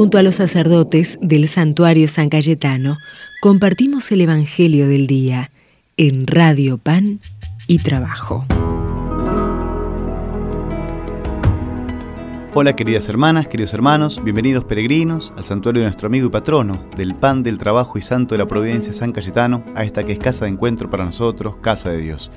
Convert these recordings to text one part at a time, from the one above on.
Junto a los sacerdotes del santuario San Cayetano, compartimos el Evangelio del Día en Radio Pan y Trabajo. Hola queridas hermanas, queridos hermanos, bienvenidos peregrinos al santuario de nuestro amigo y patrono, del pan del trabajo y santo de la providencia San Cayetano, a esta que es casa de encuentro para nosotros, casa de Dios.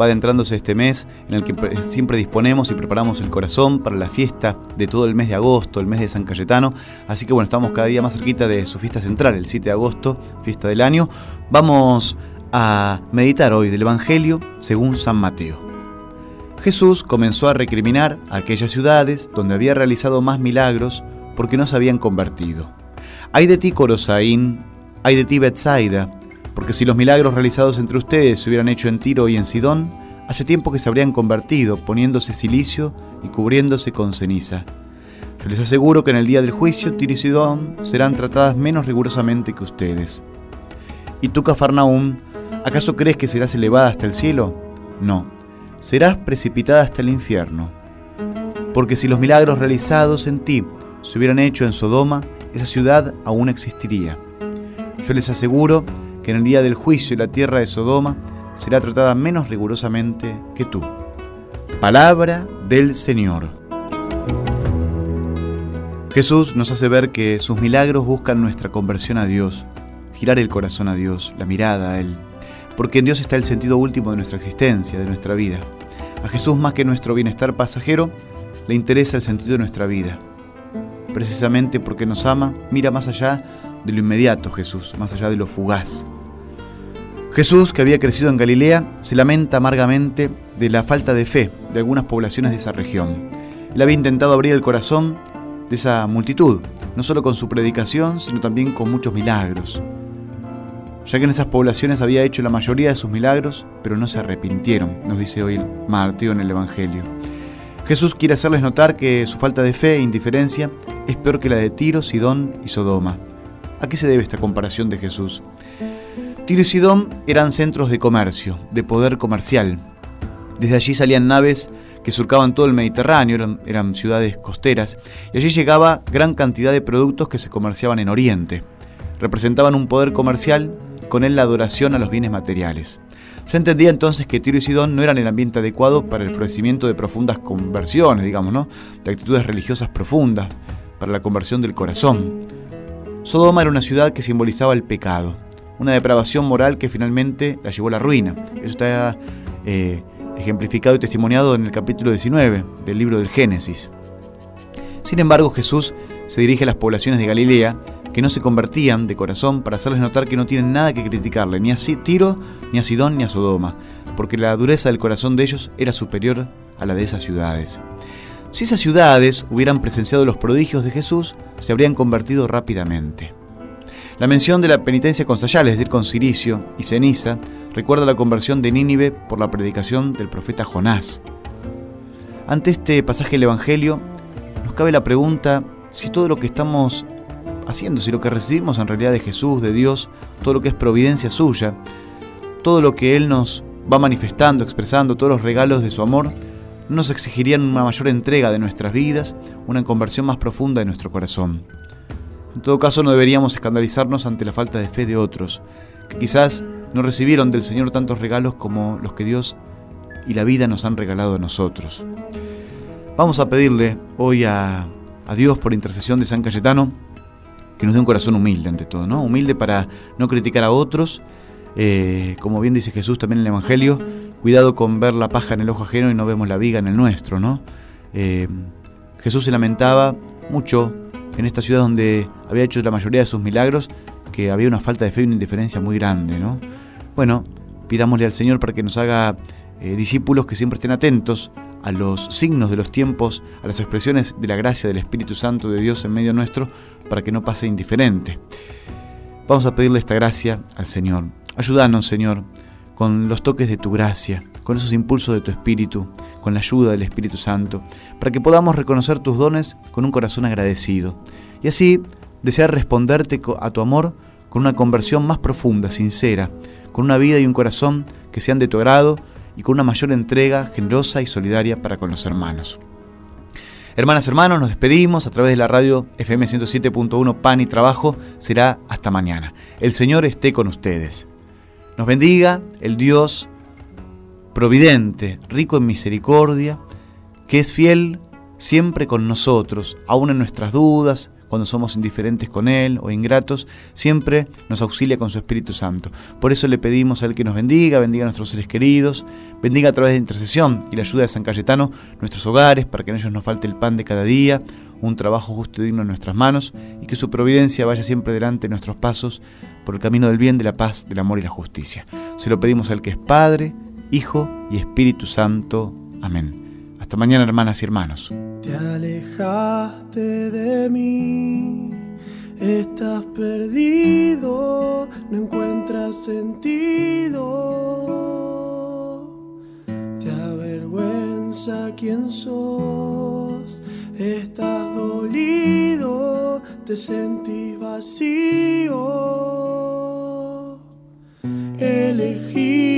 Va adentrándose este mes en el que siempre disponemos y preparamos el corazón para la fiesta de todo el mes de agosto, el mes de San Cayetano, así que bueno, estamos cada día más cerquita de su fiesta central, el 7 de agosto, fiesta del año. Vamos a meditar hoy del Evangelio según San Mateo. Jesús comenzó a recriminar a aquellas ciudades donde había realizado más milagros porque no se habían convertido. Hay de ti, Corosaín, hay de ti, Bethsaida, porque si los milagros realizados entre ustedes se hubieran hecho en Tiro y en Sidón, hace tiempo que se habrían convertido, poniéndose silicio y cubriéndose con ceniza. Yo les aseguro que en el día del juicio Tiro y Sidón serán tratadas menos rigurosamente que ustedes. ¿Y tú, Cafarnaúm, acaso crees que serás elevada hasta el cielo? No serás precipitada hasta el infierno. Porque si los milagros realizados en ti se hubieran hecho en Sodoma, esa ciudad aún existiría. Yo les aseguro que en el día del juicio la tierra de Sodoma será tratada menos rigurosamente que tú. Palabra del Señor. Jesús nos hace ver que sus milagros buscan nuestra conversión a Dios, girar el corazón a Dios, la mirada a Él porque en Dios está el sentido último de nuestra existencia, de nuestra vida. A Jesús más que nuestro bienestar pasajero, le interesa el sentido de nuestra vida. Precisamente porque nos ama, mira más allá de lo inmediato Jesús, más allá de lo fugaz. Jesús, que había crecido en Galilea, se lamenta amargamente de la falta de fe de algunas poblaciones de esa región. Él había intentado abrir el corazón de esa multitud, no solo con su predicación, sino también con muchos milagros ya que en esas poblaciones había hecho la mayoría de sus milagros, pero no se arrepintieron, nos dice hoy Mateo en el Evangelio. Jesús quiere hacerles notar que su falta de fe e indiferencia es peor que la de Tiro, Sidón y Sodoma. ¿A qué se debe esta comparación de Jesús? Tiro y Sidón eran centros de comercio, de poder comercial. Desde allí salían naves que surcaban todo el Mediterráneo, eran, ciudades costeras, y allí llegaba gran cantidad de productos que se comerciaban en Oriente. Representaban un poder comercial con él la adoración a los bienes materiales. Se entendía entonces que Tiro y Sidón no eran el ambiente adecuado para el florecimiento de profundas conversiones, digamos, ¿no? De actitudes religiosas profundas, para la conversión del corazón. Sodoma era una ciudad que simbolizaba el pecado, una depravación moral que finalmente la llevó a la ruina. Eso está eh, ejemplificado y testimoniado en el capítulo 19 del libro del Génesis. Sin embargo, Jesús se dirige a las poblaciones de Galilea que no se convertían de corazón para hacerles notar que no tienen nada que criticarle, ni a Tiro, ni a Sidón, ni a Sodoma, porque la dureza del corazón de ellos era superior a la de esas ciudades. Si esas ciudades hubieran presenciado los prodigios de Jesús, se habrían convertido rápidamente. La mención de la penitencia con sayal, es decir, con ciricio y ceniza, recuerda la conversión de Nínive por la predicación del profeta Jonás. Ante este pasaje del Evangelio, nos cabe la pregunta si todo lo que estamos haciendo, si lo que recibimos en realidad de Jesús, de Dios, todo lo que es providencia suya, todo lo que Él nos va manifestando, expresando, todos los regalos de su amor, nos exigirían una mayor entrega de nuestras vidas, una conversión más profunda de nuestro corazón. En todo caso, no deberíamos escandalizarnos ante la falta de fe de otros, que quizás no recibieron del Señor tantos regalos como los que Dios y la vida nos han regalado a nosotros. Vamos a pedirle hoy a, Dios por intercesión de San Cayetano, que nos dé un corazón humilde ante todo, ¿no? Humilde para no criticar a otros, eh, como bien dice Jesús también en el Evangelio, cuidado con ver la paja en el ojo ajeno y no vemos la viga en el nuestro, ¿no? Eh, Jesús se lamentaba mucho en esta ciudad donde había hecho la mayoría de sus milagros, que había una falta de fe y una indiferencia muy grande, ¿no? Bueno, pidámosle al Señor para que nos haga eh, discípulos que siempre estén atentos a los signos de los tiempos, a las expresiones de la gracia del Espíritu Santo de Dios en medio nuestro, para que no pase indiferente. Vamos a pedirle esta gracia al Señor. Ayúdanos, Señor, con los toques de tu gracia, con esos impulsos de tu Espíritu, con la ayuda del Espíritu Santo, para que podamos reconocer tus dones con un corazón agradecido y así desear responderte a tu amor con una conversión más profunda, sincera, con una vida y un corazón que sean de tu agrado y con una mayor entrega generosa y solidaria para con los hermanos. Hermanas, hermanos, nos despedimos a través de la radio FM 107.1 Pan y Trabajo. Será hasta mañana. El Señor esté con ustedes. Nos bendiga el Dios providente, rico en misericordia, que es fiel siempre con nosotros, aun en nuestras dudas, cuando somos indiferentes con Él o ingratos, siempre nos auxilia con su Espíritu Santo. Por eso le pedimos a Él que nos bendiga, bendiga a nuestros seres queridos, bendiga a través de intercesión y la ayuda de San Cayetano nuestros hogares para que en ellos nos falte el pan de cada día, un trabajo justo y digno en nuestras manos y que su providencia vaya siempre delante de nuestros pasos por el camino del bien, de la paz, del amor y la justicia. Se lo pedimos al que es Padre, Hijo y Espíritu Santo. Amén. Hasta mañana, hermanas y hermanos. Te alejaste de mí, estás perdido, no encuentras sentido. Te avergüenza quién sos, estás dolido, te sentís vacío. Elegí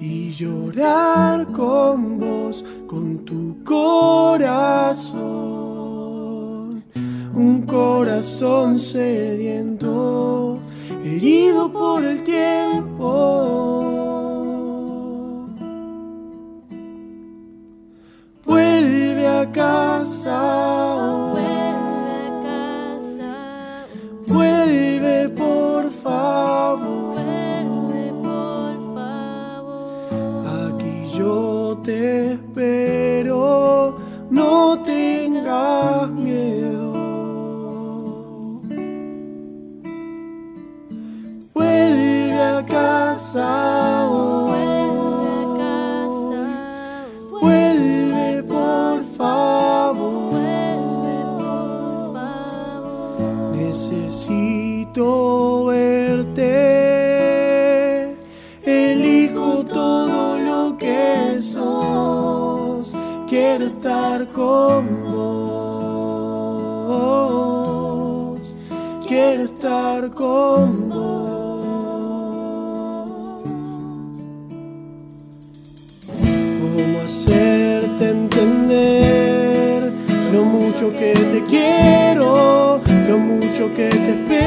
y llorar con vos, con tu corazón. Un corazón sediento, herido por el tiempo. Vuelve a casa. Yo estar con vos. ¿Cómo hacerte entender lo mucho que te quiero, lo mucho que te espero?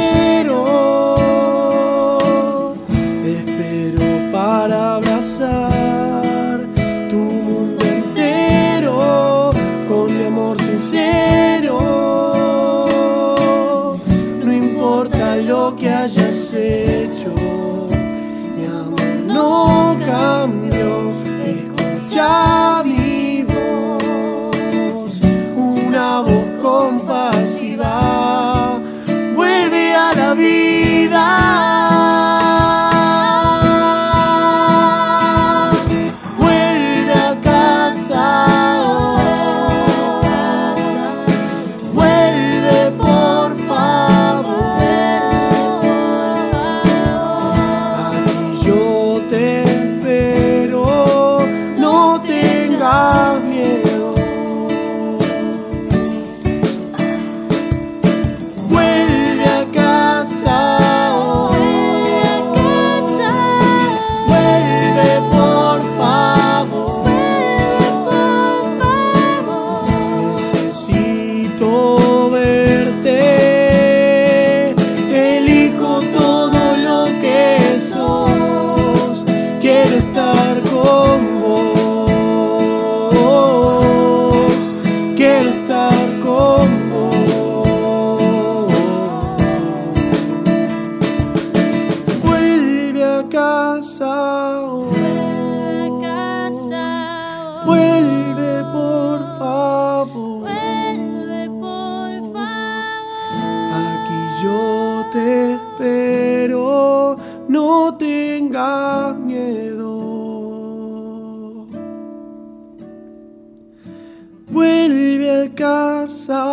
Casa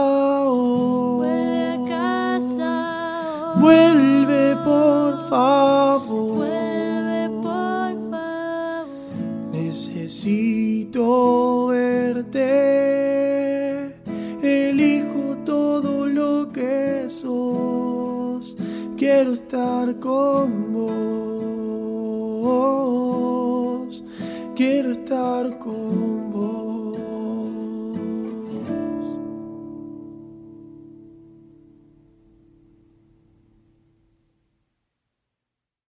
hoy. Vuelve por favor. Vuelve por favor. Necesito verte. Elijo todo lo que sos. Quiero estar con vos. Quiero estar con vos.